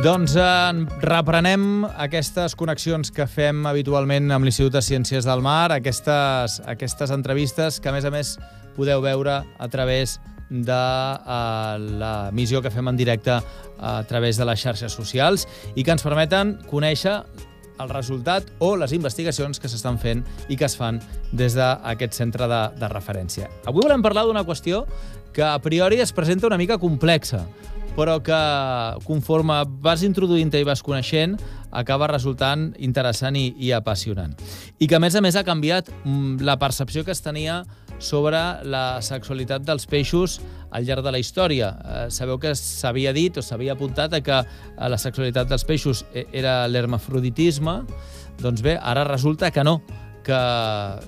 Doncs eh, reprenem aquestes connexions que fem habitualment amb l'Institut de Ciències del Mar, aquestes, aquestes entrevistes que, a més a més, podeu veure a través de uh, la missió que fem en directe a través de les xarxes socials i que ens permeten conèixer el resultat o les investigacions que s'estan fent i que es fan des d'aquest centre de, de referència. Avui volem parlar d'una qüestió que a priori es presenta una mica complexa, però que conforme vas introduint-te i vas coneixent, acaba resultant interessant i, i apassionant. I que, a més a més, ha canviat mm, la percepció que es tenia sobre la sexualitat dels peixos al llarg de la història. Eh, sabeu que s'havia dit o s'havia apuntat a que eh, la sexualitat dels peixos e, era l'hermafroditisme, doncs bé, ara resulta que no, que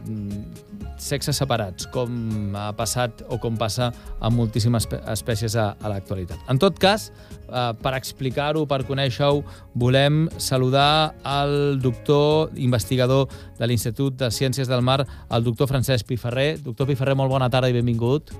mm, sexes separats, com ha passat o com passa amb moltíssimes espècies a, a l'actualitat. En tot cas, eh, per explicar-ho, per conèixer-ho, volem saludar el doctor investigador de l'Institut de Ciències del Mar, el doctor Francesc Piferrer. Doctor Piferrer, molt bona tarda i benvingut.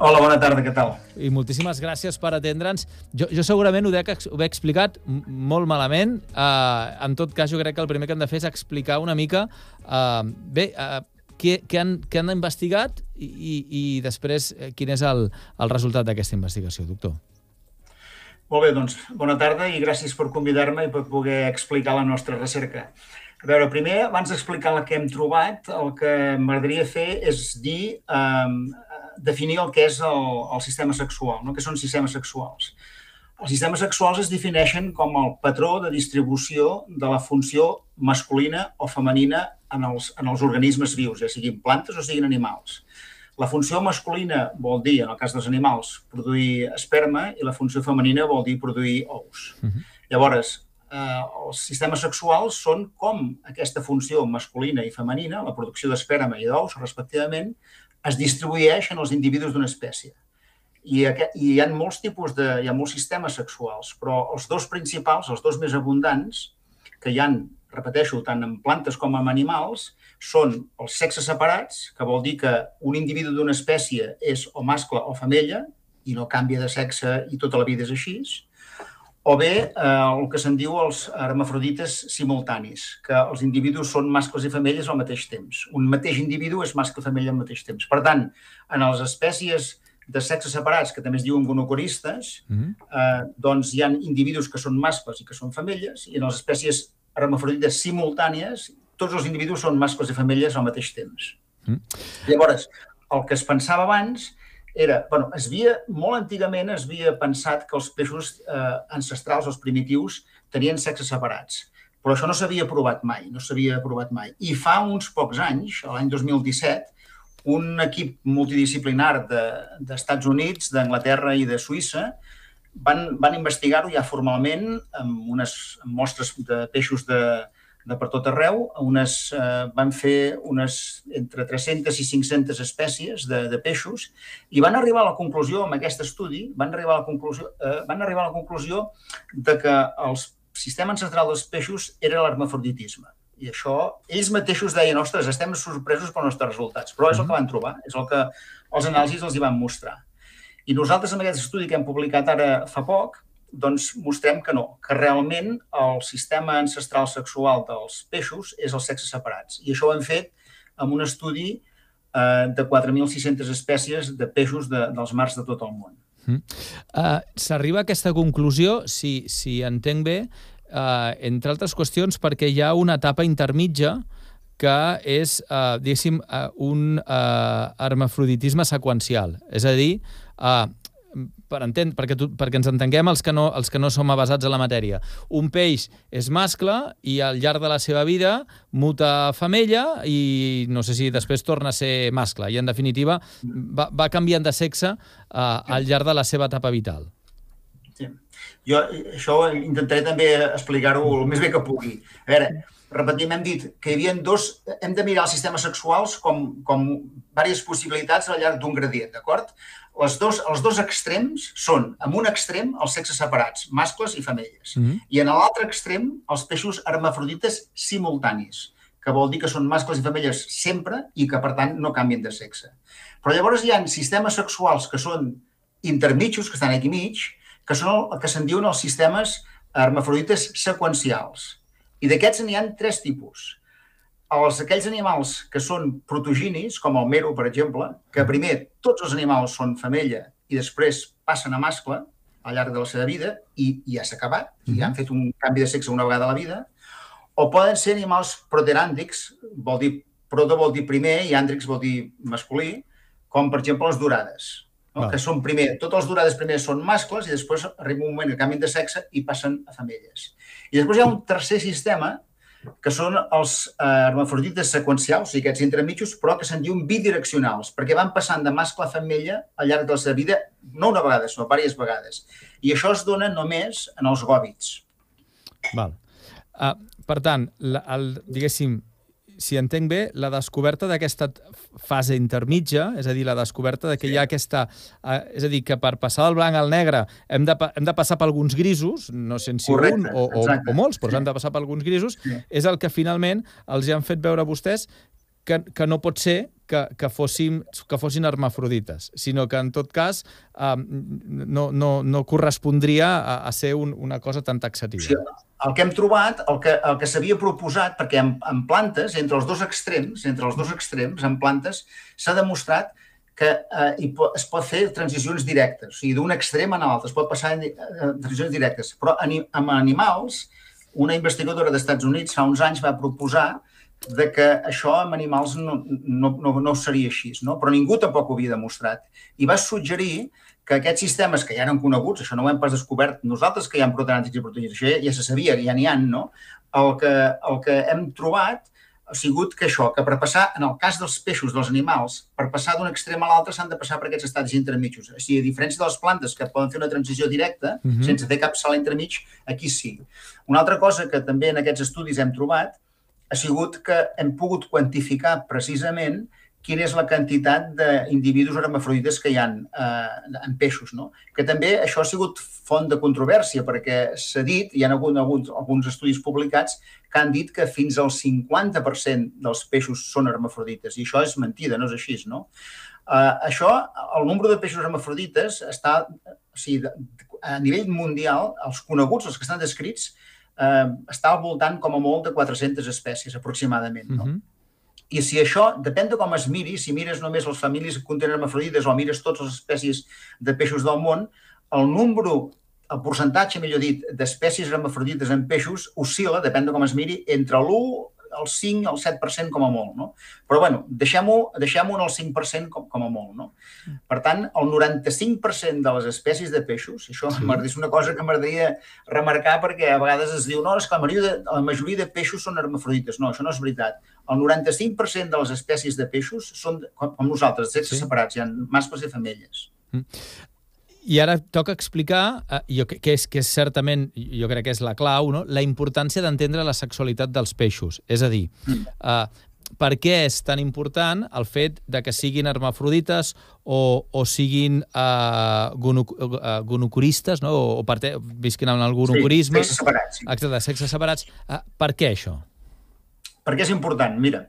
Hola, bona tarda, què tal? I moltíssimes gràcies per atendre'ns. Jo, jo segurament ho, dec, ho he explicat molt malament. Uh, en tot cas, jo crec que el primer que hem de fer és explicar una mica... Uh, bé, uh, què, què, han, què han investigat i, i, i després eh, quin és el, el resultat d'aquesta investigació, doctor? Molt bé, doncs, bona tarda i gràcies per convidar-me i per poder explicar la nostra recerca. A veure, primer, abans d'explicar el que hem trobat, el que m'agradaria fer és dir, eh, definir el que és el, el sistema sexual, no? què són sistemes sexuals. Els sistemes sexuals es defineixen com el patró de distribució de la funció masculina o femenina en els, en els organismes vius, ja siguin plantes o siguin animals. La funció masculina vol dir, en el cas dels animals, produir esperma i la funció femenina vol dir produir ous. Uh -huh. Llavors, eh, els sistemes sexuals són com aquesta funció masculina i femenina, la producció d'esperma i d'ous, respectivament, es distribueix en els individus d'una espècie. I, aquest, I hi ha molts tipus de... hi ha molts sistemes sexuals, però els dos principals, els dos més abundants, que hi han repeteixo, tant en plantes com en animals, són els sexes separats, que vol dir que un individu d'una espècie és o mascle o femella i no canvia de sexe i tota la vida és així, o bé eh, el que se'n diu els hermafrodites simultanis, que els individus són mascles i femelles al mateix temps. Un mateix individu és mascle i femella al mateix temps. Per tant, en les espècies de sexes separats, que també es diuen gonocoristes, mm -hmm. eh, doncs hi ha individus que són mascles i que són femelles, i en les espècies hermafrodites simultànies, tots els individus són mascles i femelles al mateix temps. Mm. Llavors, el que es pensava abans era, bueno, es havia, molt antigament es havia pensat que els peixos eh, ancestrals, els primitius, tenien sexes separats. Però això no s'havia provat mai, no s'havia provat mai. I fa uns pocs anys, l'any 2017, un equip multidisciplinar d'Estats de, Units, d'Anglaterra i de Suïssa van, van investigar-ho ja formalment amb unes mostres de peixos de, de per tot arreu. Unes, eh, van fer unes entre 300 i 500 espècies de, de peixos i van arribar a la conclusió, amb aquest estudi, van arribar a la conclusió, eh, van arribar a la conclusió de que el sistema ancestral dels peixos era l'hermafroditisme. I això, ells mateixos deien, ostres, estem sorpresos pels nostres resultats, però és el que van trobar, és el que els anàlisis els hi van mostrar. I nosaltres, amb aquest estudi que hem publicat ara fa poc, doncs mostrem que no, que realment el sistema ancestral sexual dels peixos és els sexes separats. I això ho hem fet amb un estudi eh, de 4.600 espècies de peixos de, dels mars de tot el món. Mm. Uh, S'arriba a aquesta conclusió, si, si entenc bé, uh, entre altres qüestions, perquè hi ha una etapa intermitja que és, uh, diguéssim, uh, un uh, hermafroditisme seqüencial. És a dir, uh, per entendre, perquè, tu, perquè ens entenguem els que, no, els que no som avasats a la matèria. Un peix és mascle i al llarg de la seva vida muta femella i no sé si després torna a ser mascle i en definitiva va, va canviant de sexe uh, al llarg de la seva etapa vital. Sí. Jo això intentaré també explicar-ho el més bé que pugui. A veure, repetim, hem dit que hi havia dos... Hem de mirar els sistemes sexuals com, com diverses possibilitats al llarg d'un gradient, d'acord? Les dos, els dos extrems són, en un extrem, els sexes separats, mascles i femelles, mm -hmm. i en l'altre extrem, els peixos hermafrodites simultanis, que vol dir que són mascles i femelles sempre i que, per tant, no canvien de sexe. Però llavors hi ha sistemes sexuals que són intermitjos, que estan aquí mig, que són el que se'n diuen els sistemes hermafrodites seqüencials. I d'aquests n'hi han tres tipus els, aquells animals que són protoginis, com el mero, per exemple, que primer tots els animals són femella i després passen a mascle al llarg de la seva vida i, i ja s'ha acabat, i mm han fet un canvi de sexe una vegada a la vida, o poden ser animals proteràndics, vol dir, proto vol dir primer i àndrix vol dir masculí, com per exemple les durades, no? que són primer, totes les durades primer són mascles i després arriba un moment que canvien de sexe i passen a femelles. I després hi ha un tercer sistema que són els eh, hermafrodites seqüencials, o sigui, aquests entremitjos, però que se'n diuen bidireccionals, perquè van passant de mascle a femella al llarg de la seva vida, no una vegada, sinó diverses vegades. I això es dona només en els gòbits. Val. Uh, per tant, la, el, diguéssim, si entenc bé, la descoberta d'aquesta fase intermitja, és a dir, la descoberta de que sí. hi ha aquesta... Eh, és a dir, que per passar del blanc al negre hem de, hem de passar per alguns grisos, no sé si Correcte, un o, o, o molts, però sí. hem de passar per alguns grisos, sí. és el que finalment els hi han fet veure a vostès que, que no pot ser que, que, fóssim, que fossin hermafrodites, sinó que en tot cas eh, no, no, no correspondria a, a ser un, una cosa tan taxativa. Sí, el que hem trobat, el que, el que s'havia proposat, perquè en, en plantes, entre els dos extrems, entre els dos extrems, en plantes, s'ha demostrat que eh, es pot fer transicions directes, o sigui, d'un extrem a l'altre, es pot passar en, eh, transicions directes. Però en, amb animals, una investigadora dels Estats Units fa uns anys va proposar de que això amb animals no, no, no, no seria així, no? però ningú tampoc ho havia demostrat. I va suggerir que aquests sistemes que ja eren coneguts, això no ho hem pas descobert nosaltres, que hi ha proteàntics i proteïnes, això ja, ja se sabia, ja n'hi ha, no? El que, el que hem trobat ha sigut que això, que per passar, en el cas dels peixos, dels animals, per passar d'un extrem a l'altre s'han de passar per aquests estats intermitjos. O sigui, a diferència de les plantes, que poden fer una transició directa, uh mhm. -huh. sense fer cap salt entremig, aquí sí. Una altra cosa que també en aquests estudis hem trobat ha sigut que hem pogut quantificar precisament quina és la quantitat d'individus hermafrodites que hi ha eh, en peixos. No? Que també això ha sigut font de controvèrsia, perquè s'ha dit, hi ha hagut alguns, alguns estudis publicats que han dit que fins al 50% dels peixos són hermafrodites, i això és mentida, no és així. No? Eh, això, el nombre de peixos hermafrodites està, o sigui, a nivell mundial, els coneguts, els que estan descrits, eh, està al voltant com a molt de 400 espècies aproximadament. No? Uh -huh i si això, depèn de com es miri, si mires només les famílies que contenen hermafrodites o mires totes les espècies de peixos del món, el número, el percentatge, millor dit, d'espècies hermafrodites en peixos oscil·la, depèn de com es miri, entre l'1 el 5 al 7% com a molt, no? Però, bueno, deixem-ho deixem, -ho, en el 5% com, com a molt, no? Per tant, el 95% de les espècies de peixos, això sí. és una cosa que m'agradaria remarcar perquè a vegades es diu no, és que la majoria, de, la majoria de peixos són hermafrodites. No, això no és veritat. El 95% de les espècies de peixos són, com, com nosaltres, sexes sí. separats, hi ha mascles i femelles. Mm. I ara toca explicar, eh, jo, que, és, que és certament, jo crec que és la clau, no? la importància d'entendre la sexualitat dels peixos. És a dir, eh, per què és tan important el fet de que siguin hermafrodites o, o siguin gonoc uh, gonocoristes, no? o, o parte, visquin en el gonocorisme. Sí, sexes separats. Sí. Exacte, sexes separats. Uh, per què això? Perquè és important, mira,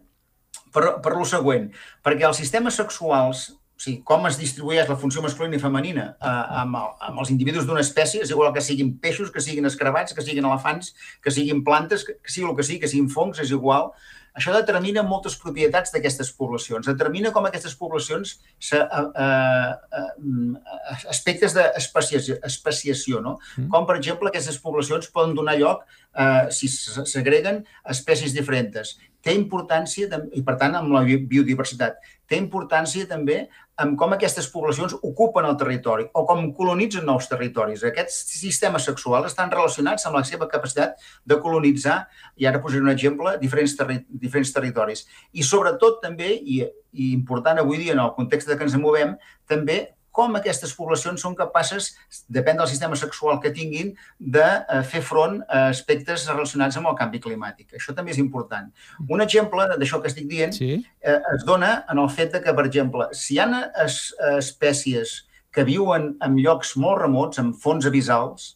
per, per lo següent, perquè els sistemes sexuals o sigui, com es distribueix la funció masculina i femenina eh, amb, el, amb els individus d'una espècie, és igual que siguin peixos, que siguin escarabats, que siguin elefants, que siguin plantes, que, que sigui el que sigui, que siguin fongs, és igual. Això determina moltes propietats d'aquestes poblacions. Determina com aquestes poblacions, se, eh, eh, eh, aspectes d'especiació, no? Mm. Com, per exemple, aquestes poblacions poden donar lloc, eh, si s'agreguen, espècies diferents té importància, i per tant amb la biodiversitat, té importància també en com aquestes poblacions ocupen el territori o com colonitzen nous territoris. Aquests sistemes sexuals estan relacionats amb la seva capacitat de colonitzar, i ara posaré un exemple, diferents, terri diferents territoris. I sobretot també, i, i important avui dia en el context de que ens movem, també com aquestes poblacions són capaces, depèn del sistema sexual que tinguin, de eh, fer front a aspectes relacionats amb el canvi climàtic. Això també és important. Un exemple d'això que estic dient sí. eh, es dona en el fet de que, per exemple, si hi ha es, espècies que viuen en llocs molt remots, en fons abissals,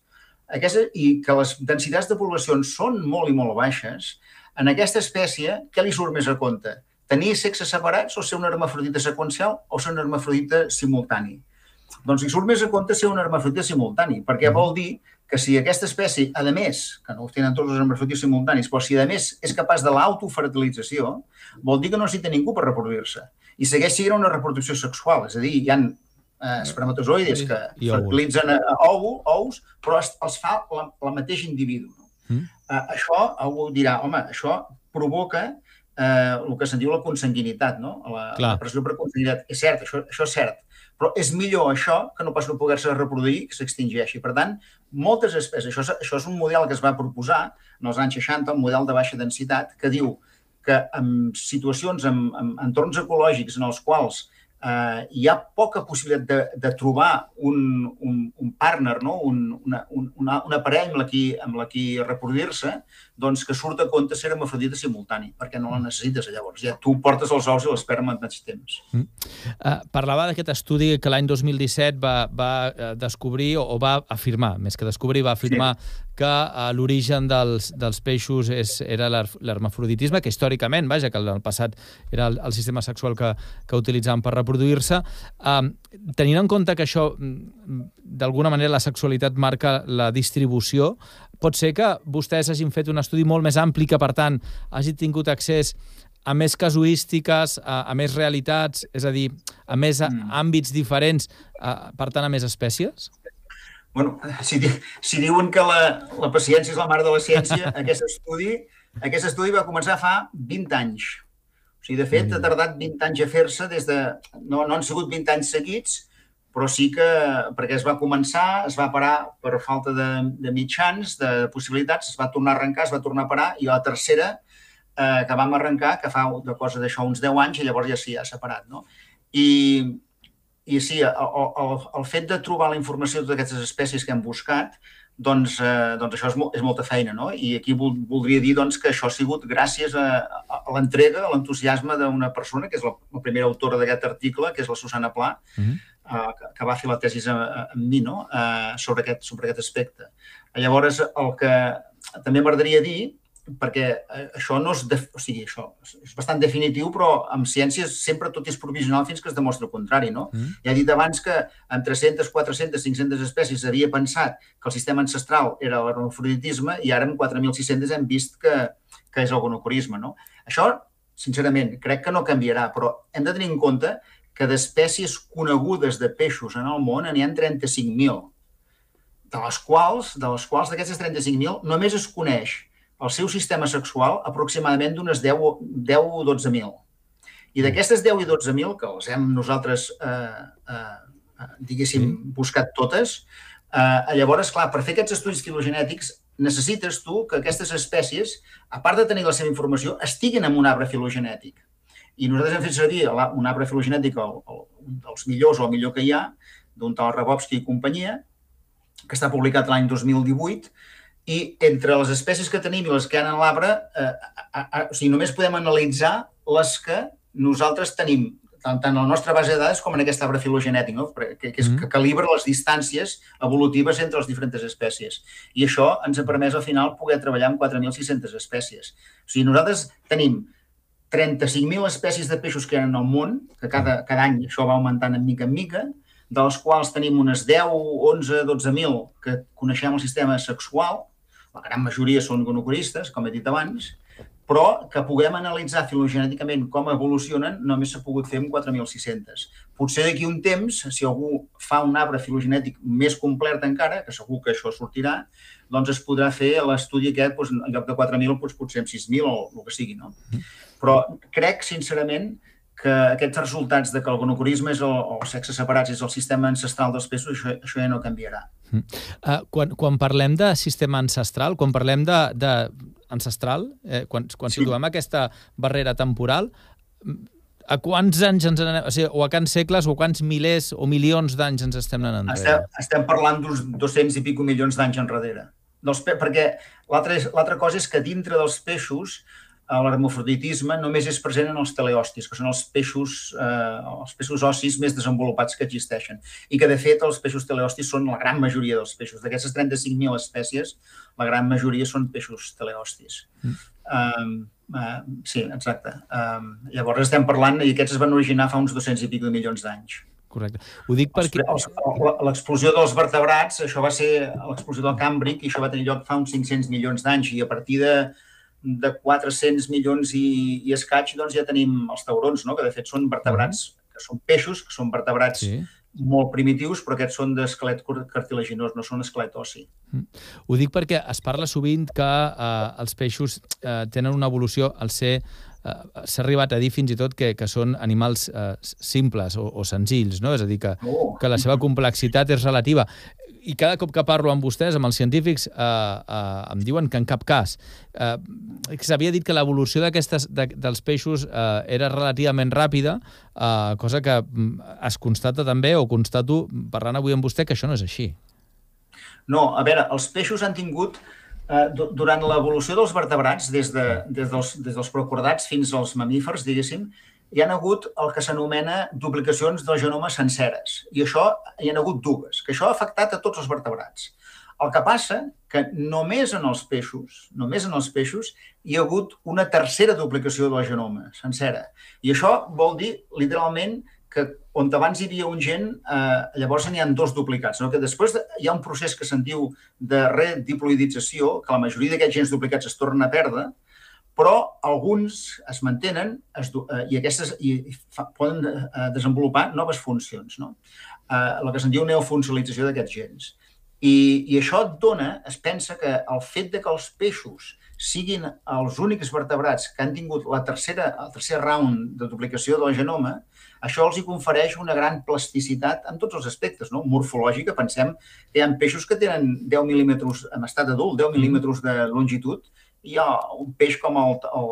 aquesta, i que les densitats de poblacions són molt i molt baixes, en aquesta espècie, què li surt més a compte? Tenir sexes separats o ser un hermafrodita seqüencial o ser un hermafrodita simultani? Doncs li surt més a compte ser un hermafrodita simultani, perquè mm. vol dir que si aquesta espècie, a més, que no ho tenen tots els hermafrodites simultanis, però si a més és capaç de l'autofertilització, vol dir que no necessita ningú per reproduir-se. I segueix sent una reproducció sexual, és a dir, hi ha eh, espermatozoides que I fertilitzen a ou, ous, però es, els fa la, la mateix individu. No? Mm. Eh, això, algú dirà, home, això provoca eh, el que se'n diu la consanguinitat, no? la, la pressió per consanguinitat. És cert, això, això és cert, però és millor això que no pas no poder-se reproduir que s'extingeixi. Per tant, moltes espècies, això, això és un model que es va proposar en els anys 60, un model de baixa densitat, que diu que en situacions, en, en entorns ecològics en els quals eh, hi ha poca possibilitat de, de trobar un, un, un partner, no? un, una, un, una, una parella amb la qui, amb la qui reproduir-se, doncs que surt a compte ser hermafrodita simultani, perquè no la mm. necessites llavors. Ja tu portes els ous i l'esperma al mateix temps. Mm. Uh, parlava d'aquest estudi que l'any 2017 va, va eh, descobrir o, o va afirmar, més que descobrir, va afirmar sí que uh, l'origen dels, dels peixos és, era l'hermafroditisme, que històricament, vaja, que en el passat era el, el sistema sexual que, que utilitzaven per reproduir-se. Uh, tenint en compte que això, mm, d'alguna manera, la sexualitat marca la distribució, pot ser que vostès hagin fet un estudi molt més ampli que, per tant, hagi tingut accés a més casuístiques, a, a més realitats, és a dir, a més a, mm. àmbits diferents, a, per tant, a més espècies? bueno, si, si diuen que la, la paciència és la mare de la ciència, aquest estudi, aquest estudi va començar fa 20 anys. O sigui, de fet, ha mm. tardat 20 anys a fer-se des de... No, no han sigut 20 anys seguits, però sí que, perquè es va començar, es va parar per falta de, de mitjans, de possibilitats, es va tornar a arrencar, es va tornar a parar, i la tercera, eh, que vam arrencar, que fa de cosa d'això uns 10 anys, i llavors ja sí, ha separat, no? I, i sí, el, el, el fet de trobar la informació de totes aquestes espècies que hem buscat, doncs, eh, doncs això és, mo és molta feina, no? I aquí vol, voldria dir doncs, que això ha sigut gràcies a, a, a l'entrega, a l'entusiasme d'una persona, que és la, la primera autora d'aquest article, que és la Susana Pla, uh -huh. Que, va fer la tesi amb mi no? sobre, aquest, sobre aquest aspecte. Llavors, el que també m'agradaria dir perquè eh, això no és, de, o sigui, això és bastant definitiu, però amb ciències sempre tot és provisional fins que es demostra el contrari, no? Mm. Ja he dit abans que amb 300, 400, 500 espècies havia pensat que el sistema ancestral era l'hermafroditisme i ara amb 4.600 hem vist que, que és el gonocorisme, no? Això, sincerament, crec que no canviarà, però hem de tenir en compte que d'espècies conegudes de peixos en el món n'hi ha 35.000, de les quals, de les quals d'aquestes 35.000, només es coneix el seu sistema sexual aproximadament d'unes 10, 10 o 12.000. I d'aquestes 10 i 12.000, que les hem nosaltres, eh, eh, diguéssim, buscat totes, eh, llavors, clar, per fer aquests estudis filogenètics necessites tu que aquestes espècies, a part de tenir la seva informació, estiguin en un arbre filogenètic. I nosaltres hem fet servir un arbre filogenètic, el, el, un dels millors o el millor que hi ha, d'un tal Rabowski i companyia, que està publicat l'any 2018, i entre les espècies que tenim i les que hi ha en l'arbre, eh, o sigui, només podem analitzar les que nosaltres tenim, tant, tant en la nostra base de dades com en aquest arbre filogenètic, no? que, que, és, mm-hmm. que calibra les distàncies evolutives entre les diferents espècies. I això ens ha permès, al final, poder treballar amb 4.600 espècies. O sigui, nosaltres tenim 35.000 espècies de peixos que hi ha el món, que cada, cada any això va augmentant en mica en mica, de les quals tenim unes 10, 11, 12.000 que coneixem el sistema sexual, la gran majoria són gonocoristes, com he dit abans, però que puguem analitzar filogenèticament com evolucionen només s'ha pogut fer amb 4.600. Potser d'aquí un temps, si algú fa un arbre filogenètic més complet encara, que segur que això sortirà, doncs es podrà fer l'estudi aquest, doncs, en lloc de 4.000, doncs, potser amb 6.000 o el que sigui. No? Però crec, sincerament, que aquests resultats de que el gonocorisme és el, o sexes separats és el sistema ancestral dels peixos, això, això ja no canviarà. Uh, quan, quan parlem de sistema ancestral, quan parlem de, de ancestral, eh, quan, quan sí. situem aquesta barrera temporal, a quants anys ens anem, o, sigui, o a quants segles o a quants milers o milions d'anys ens estem anant enrere? Estem, estem parlant d'uns 200 i pico milions d'anys enrere. Dels, perquè l'altra cosa és que dintre dels peixos l'hermafroditisme només és present en els teleostis, que són els peixos, eh, els peixos ossis més desenvolupats que existeixen. I que, de fet, els peixos teleostis són la gran majoria dels peixos. D'aquestes 35.000 espècies, la gran majoria són peixos teleostis. Mm. Um, uh, sí, exacte. Um, llavors estem parlant, i aquests es van originar fa uns 200 i pico de milions d'anys. Correcte. Ho dic perquè... L'explosió dels vertebrats, això va ser l'explosió del Càmbric, i això va tenir lloc fa uns 500 milions d'anys, i a partir de de 400 milions i, i escaig, doncs ja tenim els taurons, no? que de fet són vertebrats, que són peixos, que són vertebrats sí. molt primitius, però aquests són d'esquelet cartilaginós, no són esquelet ossi. Mm. Ho dic perquè es parla sovint que eh, els peixos eh, tenen una evolució al ser s'ha arribat a dir fins i tot que, que són animals eh, simples o, o senzills, no? És a dir, que, oh. que la seva complexitat és relativa i cada cop que parlo amb vostès, amb els científics, eh, eh, em diuen que en cap cas. Eh, S'havia dit que l'evolució de, dels peixos eh, era relativament ràpida, eh, cosa que mm, es constata també, o constato parlant avui amb vostè, que això no és així. No, a veure, els peixos han tingut, eh, durant l'evolució dels vertebrats, des, de, des, dels, des dels procordats fins als mamífers, diguéssim, hi han hagut el que s'anomena duplicacions del genoma senceres. I això hi han hagut dues, que això ha afectat a tots els vertebrats. El que passa que només en els peixos, només en els peixos, hi ha hagut una tercera duplicació del genoma sencera. I això vol dir, literalment, que on abans hi havia un gen, eh, llavors n'hi ha dos duplicats. No? Que després de, hi ha un procés que se'n diu de rediploidització, que la majoria d'aquests gens duplicats es tornen a perdre, però alguns es mantenen es, eh, i aquestes i fa, poden eh, desenvolupar noves funcions, no? Eh, el que se'n diu neofuncionalització d'aquests gens. I, I això et dona, es pensa que el fet de que els peixos siguin els únics vertebrats que han tingut la tercera, el tercer round de duplicació del genoma, això els hi confereix una gran plasticitat en tots els aspectes, no? morfològica. Pensem que hi ha peixos que tenen 10 mil·límetres en estat adult, 10 mil·límetres de longitud, hi ha un peix com el, el,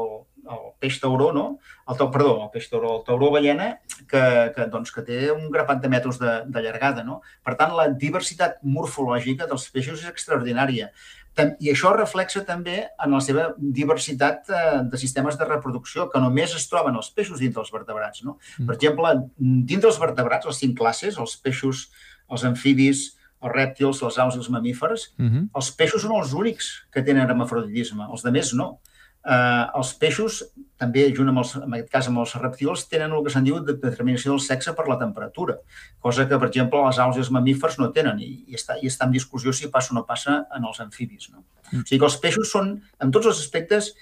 el peix tauró, no? El, perdó, el peix tauró, el tauró ballena, que, que, doncs, que té un grapat de metres de, de llargada. No? Per tant, la diversitat morfològica dels peixos és extraordinària. I això reflexa també en la seva diversitat eh, de sistemes de reproducció, que només es troben els peixos dintre dels vertebrats. No? Mm. Per exemple, dintre dels vertebrats, les cinc classes, els peixos, els amfibis, els rèptils, les aus i els mamífers, mhm. -huh. els peixos són els únics que tenen hermafroditisme, els de més no. Uh, els peixos, també junt amb els, en aquest cas amb els reptils, tenen el que se'n diu de determinació del sexe per la temperatura, cosa que, per exemple, les aus i els mamífers no tenen i, i, està, i està en discussió si passa o no passa en els amfibis. No? -huh. O sigui que els peixos són, en tots els aspectes,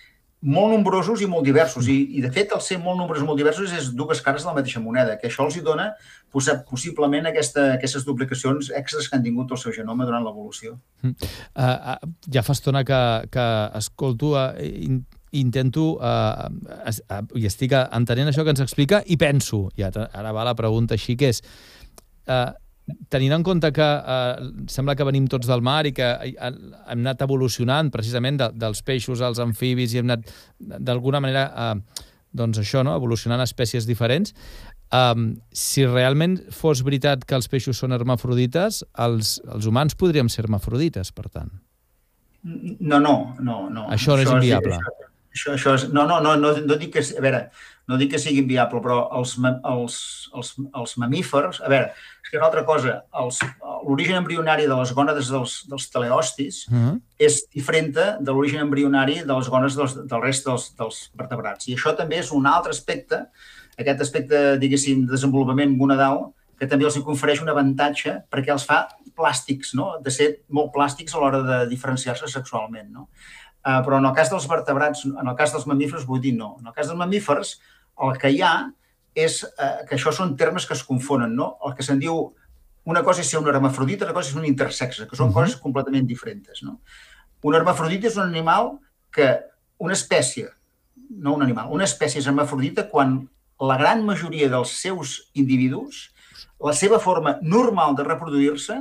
molt nombrosos i molt diversos. I, i de fet, el ser molt nombrosos i molt diversos és dues cares de la mateixa moneda, que això els hi dona possiblement aquesta, aquestes duplicacions extras que han tingut el seu genoma durant l'evolució. Uh, uh, ja fa estona que, que escolto, uh, in, intento uh, uh, i estic entenent això que ens explica i penso, i ara va la pregunta així, que és uh, tenint en compte que eh, sembla que venim tots del mar i que hem anat evolucionant precisament de, dels peixos als amfibis i hem anat d'alguna manera eh, doncs això, no? evolucionant espècies diferents, um, si realment fos veritat que els peixos són hermafrodites, els, els humans podríem ser hermafrodites, per tant. No, no, no. no. Això no és inviable. És, això, això, això és, no, no, no, no, no dic que... A veure, no dic que sigui inviable, però els, els, els, els mamífers... A veure, és que una altra cosa, l'origen embrionari de les gònades dels, dels teleostis uh -huh. és diferent de l'origen embrionari de les gònades dels, del rest dels, dels vertebrats. I això també és un altre aspecte, aquest aspecte, diguéssim, de desenvolupament gonadal, que també els confereix un avantatge perquè els fa plàstics, no? de ser molt plàstics a l'hora de diferenciar-se sexualment. No? Uh, però en el cas dels vertebrats, en el cas dels mamífers, vull dir no. En el cas dels mamífers, el que hi ha és eh, que això són termes que es confonen, no? El que se'n diu una cosa és ser un hermafrodita, una cosa és un intersexe, que són uh mhm. -huh. coses completament diferents, no? Un hermafrodita és un animal que una espècie, no un animal, una espècie és hermafrodita quan la gran majoria dels seus individus, la seva forma normal de reproduir-se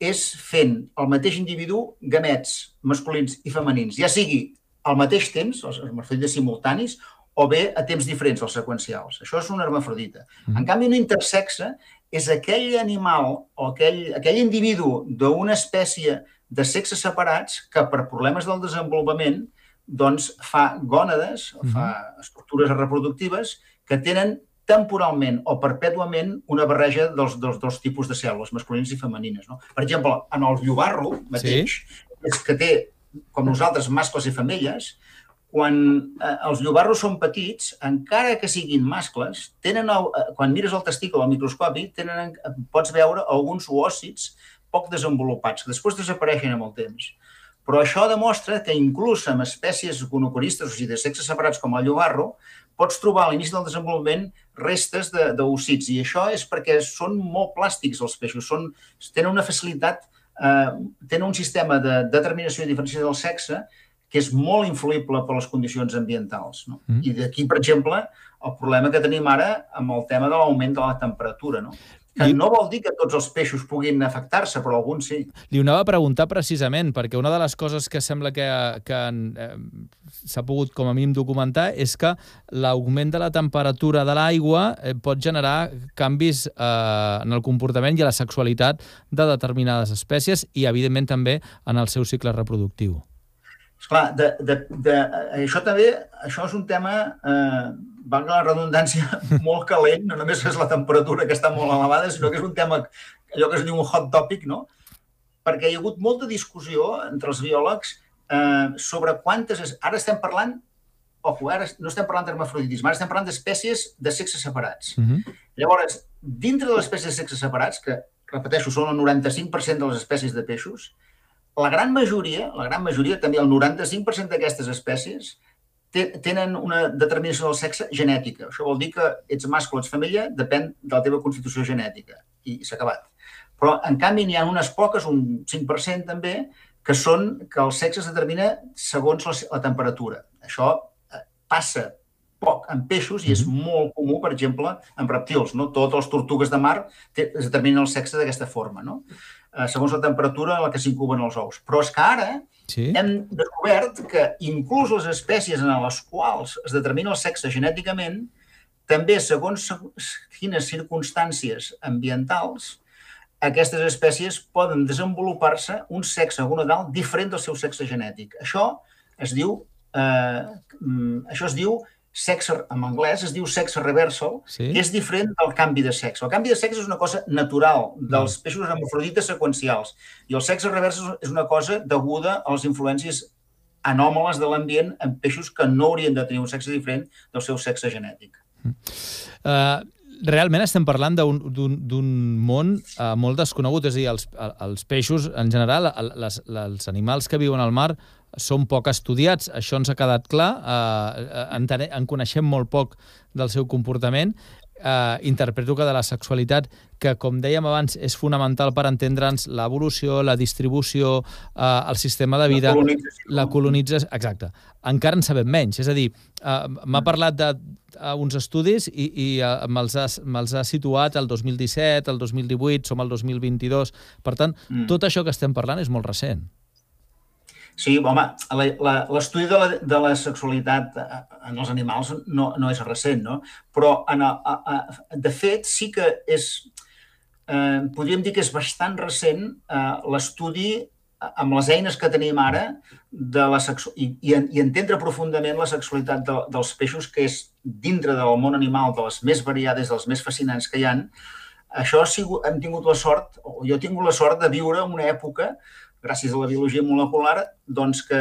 és fent el mateix individu gamets masculins i femenins, ja sigui al mateix temps, els hermafrodites simultanis, o bé a temps diferents, els seqüencials. Això és una hermafrodita. Mm. En canvi, un intersexe és aquell animal o aquell, aquell individu d'una espècie de sexes separats que per problemes del desenvolupament doncs fa gònades, -huh. fa estructures reproductives que tenen temporalment o perpètuament una barreja dels, dels dos tipus de cèl·lules, masculines i femenines. No? Per exemple, en el llobarro mateix, sí. és que té, com nosaltres, mascles i femelles, quan eh, els llobarros són petits, encara que siguin mascles, tenen el, eh, quan mires el testícul al microscopi, tenen, pots veure alguns oòcits poc desenvolupats, que després desapareixen amb el temps. Però això demostra que inclús amb espècies gonocoristes, o sigui, de sexes separats com el llobarro, pots trobar a l'inici del desenvolupament restes d'ossits. I això és perquè són molt plàstics els peixos, són, tenen una facilitat, eh, tenen un sistema de determinació i diferenciació del sexe que és molt influïble per les condicions ambientals. No? Mm. I d'aquí, per exemple, el problema que tenim ara amb el tema de l'augment de la temperatura. No? Que no vol dir que tots els peixos puguin afectar-se, però alguns sí. Li ho anava a preguntar precisament, perquè una de les coses que sembla que, que eh, s'ha pogut com a mínim documentar és que l'augment de la temperatura de l'aigua eh, pot generar canvis eh, en el comportament i a la sexualitat de determinades espècies i, evidentment, també en el seu cicle reproductiu. Esclar, de, de, de, això també, això és un tema, eh, valga la redundància, molt calent, no només és la temperatura que està molt elevada, sinó que és un tema, allò que es diu un hot topic, no? Perquè hi ha hagut molta discussió entre els biòlegs eh, sobre quantes... Ara estem parlant, ojo, ara no estem parlant d'hermafroditisme, ara estem parlant d'espècies de sexes separats. Uh mhm. -huh. Llavors, dintre de les espècies de sexes separats, que, repeteixo, són el 95% de les espècies de peixos, la gran majoria, la gran majoria, també el 95% d'aquestes espècies, tenen una determinació del sexe genètica. Això vol dir que ets mascle o ets femella, depèn de la teva constitució genètica. I s'ha acabat. Però, en canvi, n'hi ha unes poques, un 5% també, que són que el sexe es determina segons la, la temperatura. Això eh, passa poc en peixos i és molt comú, per exemple, en reptils. No? Totes les tortugues de mar es determinen el sexe d'aquesta forma. No? Eh, segons la temperatura a la que s'incuben els ous. Però és que ara sí? hem descobert que inclús les espècies en les quals es determina el sexe genèticament, també segons quines circumstàncies ambientals, aquestes espècies poden desenvolupar-se un sexe gonadal diferent del seu sexe genètic. Això es diu, eh, mm, això es diu sexe, en anglès es diu sexe reversal, sí? que és diferent del canvi de sexe. El canvi de sexe és una cosa natural dels mm. peixos hermafrodites seqüencials i el sexe reversal és una cosa deguda a les influències anòmales de l'ambient en peixos que no haurien de tenir un sexe diferent del seu sexe genètic. Uh, realment estem parlant d'un món uh, molt desconegut, és a dir, els, els peixos en general, les, els animals que viuen al mar són poc estudiats, això ens ha quedat clar, eh, en, en coneixem molt poc del seu comportament, eh, interpreto que de la sexualitat, que com dèiem abans és fonamental per entendre'ns l'evolució, la distribució, eh, el sistema de vida, la colonització. la colonització, exacte. Encara en sabem menys, és a dir, eh, m'ha mm. parlat de uns estudis i, i uh, me'ls ha, me ha situat el 2017, el 2018, som al 2022. Per tant, mm. tot això que estem parlant és molt recent. Sí, home, l'estudi de, la, de la sexualitat eh, en els animals no, no és recent, no? Però, en a, a, de fet, sí que és... Eh, podríem dir que és bastant recent eh, l'estudi amb les eines que tenim ara de la sexu i, i, i entendre profundament la sexualitat de, dels peixos, que és dintre del món animal de les més variades, dels més fascinants que hi han, això ha sigut, hem tingut la sort, o jo he tingut la sort de viure en una època gràcies a la biologia molecular, doncs que,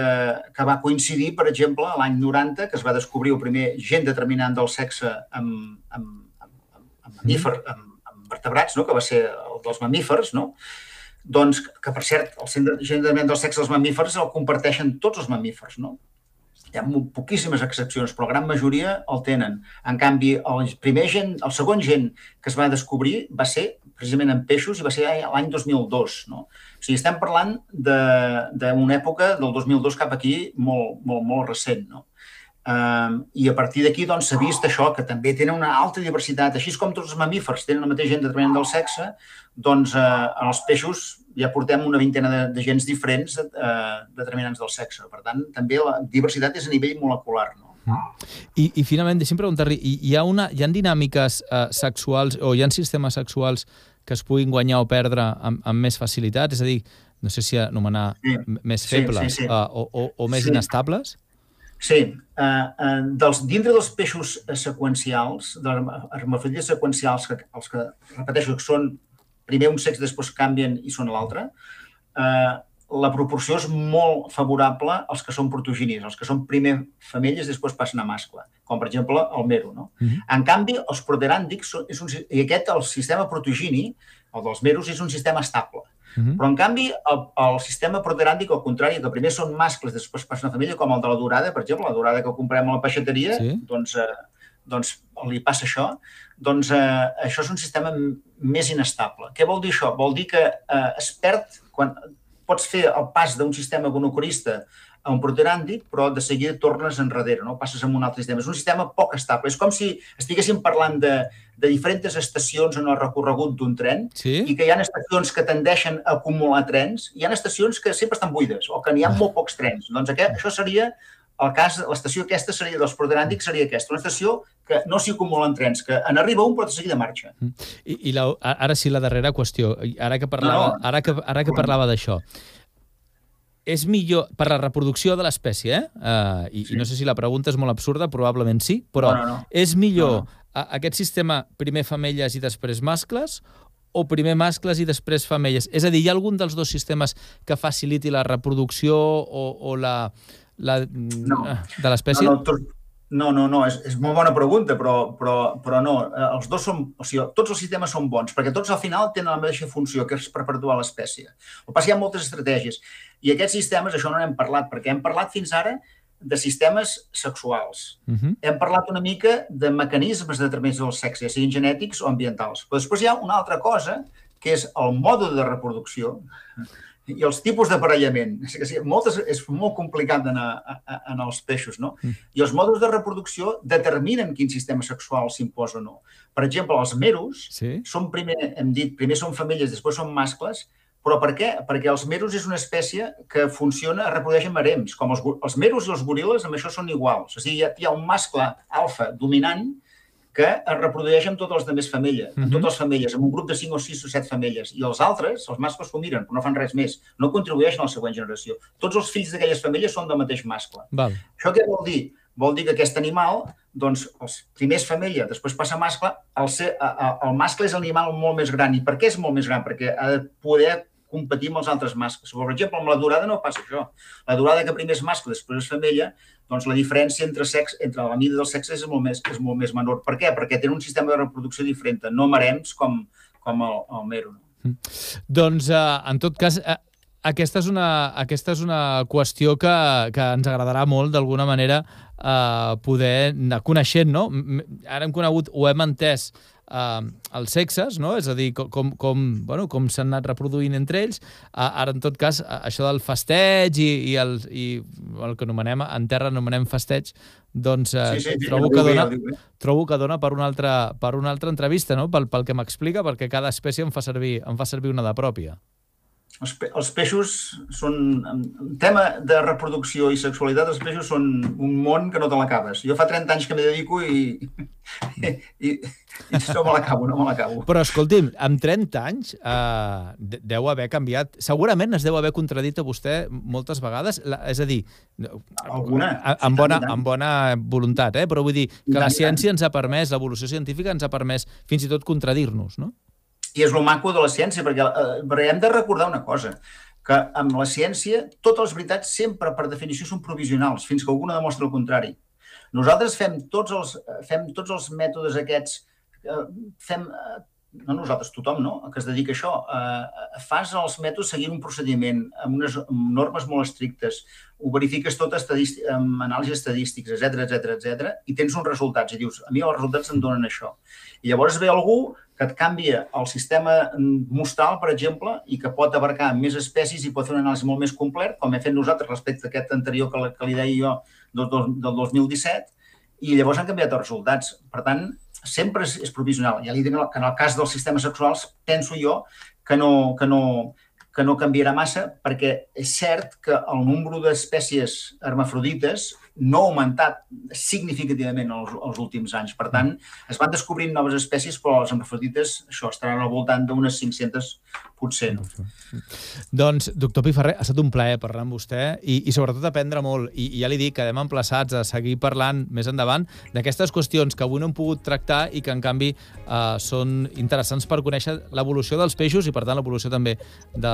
que va coincidir, per exemple, l'any 90, que es va descobrir el primer gen determinant del sexe amb, amb, amb, amb mamífer, mm. amb, amb vertebrats, no? que va ser el dels mamífers, no? doncs que, per cert, el gen determinant del sexe dels mamífers el comparteixen tots els mamífers, no? Hi ha poquíssimes excepcions, però la gran majoria el tenen. En canvi, el primer gen, el segon gen que es va descobrir va ser precisament en peixos i va ser l'any 2002. No? O sigui, estem parlant d'una època del 2002 cap aquí molt, molt, molt recent. No? Um, I a partir d'aquí doncs, s'ha vist això, que també tenen una alta diversitat. Així com tots els mamífers tenen el mateix gen determinant del sexe, doncs eh, en els peixos ja portem una vintena de, de gens diferents eh, determinants del sexe. Per tant, també la diversitat és a nivell molecular. No? Mm. I, I finalment, deixi'm preguntar-li, hi, hi, ha una, hi ha dinàmiques eh, sexuals o hi ha sistemes sexuals que es puguin guanyar o perdre amb, amb més facilitat? És a dir, no sé si anomenar sí. més febles sí, sí, sí. Uh, o, o, o més sí. inestables? Sí, uh, uh, dels, dintre dels peixos seqüencials, de les hermafrodites seqüencials, que, els que, repeteixo, que són primer un sexe, després canvien i són l'altre, uh, la proporció és molt favorable als que són protoginis, els que són primer femelles i després passen a mascle, com per exemple el mero. No? Uh -huh. En canvi, els proteràndics, és un, i aquest, el sistema protogini, el dels meros, és un sistema estable. Uh -huh. Però, en canvi, el, el sistema proteràndic, al contrari, que primer són mascles, després passen a família, com el de la dorada, per exemple, la dorada que comprem a la peixateria, sí. doncs, eh, doncs li passa això, doncs eh, això és un sistema més inestable. Què vol dir això? Vol dir que eh, es perd, quan pots fer el pas d'un sistema gonocorista a un proteràndic, però de seguida tornes enrere, no? passes a un altre sistema. És un sistema poc estable. És com si estiguéssim parlant de, de diferents estacions en el recorregut d'un tren sí? i que hi ha estacions que tendeixen a acumular trens i hi ha estacions que sempre estan buides o que n'hi ha ah. molt pocs trens. Doncs aquest, això seria el cas, l'estació aquesta seria dels proteràndics seria aquesta, una estació que no s'hi acumulen trens, que en arriba un però de seguida marxa. Mm. I, i la, ara sí la darrera qüestió, ara que parlava, no, no. ara que, ara que parlava d'això, és millor per la reproducció de l'espècie, eh? Uh, i, sí. I no sé si la pregunta és molt absurda, probablement sí, però no, no, no. és millor no, no. aquest sistema primer femelles i després mascles o primer mascles i després femelles? És a dir, hi ha algun dels dos sistemes que faciliti la reproducció o, o la, la, no. de l'espècie? No, no, no, no, no, és, és molt bona pregunta, però, però, però no. Eh, els dos són, o sigui, tots els sistemes són bons, perquè tots al final tenen la mateixa funció, que és per perpetuar l'espècie. El que passa hi ha moltes estratègies. I aquests sistemes, això no n'hem parlat, perquè hem parlat fins ara de sistemes sexuals. Uh -huh. Hem parlat una mica de mecanismes de transmissió del sexe, siguin genètics o ambientals. Però després hi ha una altra cosa, que és el mode de reproducció, i els tipus d'aparellament. És, que sí, moltes, és molt complicat a, en els peixos, no? Mm. I els mòduls de reproducció determinen quin sistema sexual s'imposa o no. Per exemple, els meros sí? són primer, hem dit, primer són femelles, després són mascles, però per què? Perquè els meros és una espècie que funciona, reprodueix en harems. Com els, els meros i els goril·les amb això són iguals. O sigui, hi ha, hi ha un mascle alfa dominant que es reprodueix amb totes les més femelles, amb uh -huh. totes les femelles, amb un grup de 5 o 6 o 7 femelles. I els altres, els mascles s'ho miren, però no fan res més. No contribueixen a la següent generació. Tots els fills d'aquelles femelles són del mateix mascle. Val. Això què vol dir? Vol dir que aquest animal, doncs, els primers femella, després passa mascle, el, ser, el mascle és l'animal molt més gran. I per què és molt més gran? Perquè ha de poder competir amb els altres mascles. Per exemple, amb la durada no passa això. La durada que primer és mascle, després és femella, doncs la diferència entre, sex, entre la mida dels sexes és molt, més, és molt més menor. Per què? Perquè tenen un sistema de reproducció diferent, no marems com, com el, el mero. No? Mm. Doncs, uh, en tot cas, uh, aquesta és una, aquesta és una qüestió que, que ens agradarà molt, d'alguna manera, uh, poder anar coneixent, no? Ara hem conegut, o hem entès, eh, els sexes, no? és a dir, com, com, bueno, com s'han anat reproduint entre ells. Uh, ara, en tot cas, això del festeig i, i, el, i el que anomenem, en terra anomenem festeig, doncs sí, sí, sí, trobo, que dona, trobo que dona per una altra, per una altra entrevista, no? pel, pel que m'explica, perquè cada espècie em fa servir, em fa servir una de pròpia. Els, pe els peixos són... En tema de reproducció i sexualitat, els peixos són un món que no te l'acabes. Jo fa 30 anys que m'hi dedico i, i, i, i no me l'acabo, no me l'acabo. Però escolti'm, amb 30 anys eh, deu haver canviat... Segurament es deu haver contradit a vostè moltes vegades, la, és a dir... Alguna. Amb bona, amb bona voluntat, eh? però vull dir que la ciència ens ha permès, l'evolució científica ens ha permès fins i tot contradir-nos, no? I és el maco de la ciència, perquè, eh, hem de recordar una cosa, que amb la ciència totes les veritats sempre, per definició, són provisionals, fins que algú no demostra el contrari. Nosaltres fem tots els, fem tots els mètodes aquests, eh, fem, eh, no nosaltres, tothom no? que es dedica a això, eh, fas els mètodes seguint un procediment amb unes amb normes molt estrictes, ho verifiques tot amb anàlisis estadístics, etc etc etc i tens uns resultats i dius, a mi els resultats em donen això. I llavors ve algú que et canvia el sistema mostral, per exemple, i que pot abarcar més espècies i pot fer un anàlisi molt més complet, com hem fet nosaltres respecte a aquest anterior que, que li deia jo del, del 2017, i llavors han canviat els resultats. Per tant, sempre és, és provisional. Ja li dic que en el cas dels sistemes sexuals penso jo que no, que no, que no canviarà massa perquè és cert que el nombre d'espècies hermafrodites no ha augmentat significativament els, els últims anys. Per tant, es van descobrint noves espècies, però les amfrodites, això, estaran al voltant d'unes 500 potser. No? Doncs, doctor Piferrer, ha estat un plaer parlar amb vostè i, i sobretot aprendre molt. I, I ja li dic, quedem emplaçats a seguir parlant més endavant d'aquestes qüestions que avui no hem pogut tractar i que, en canvi, eh, són interessants per conèixer l'evolució dels peixos i, per tant, l'evolució també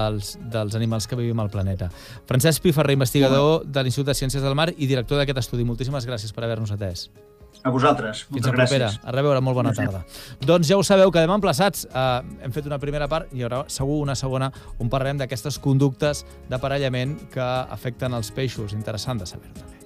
dels, dels animals que vivim al planeta. Francesc Piferrer, investigador de l'Institut de Ciències del Mar i director d'aquest estudi. Moltíssimes gràcies per haver-nos atès. A vosaltres. Fins a propera. Gràcies. A reveure, molt bona tarda. Doncs ja ho sabeu, quedem emplaçats. Uh, hem fet una primera part i hi haurà segur una segona on parlarem d'aquestes conductes d'aparellament que afecten els peixos. Interessant de saber-ho també.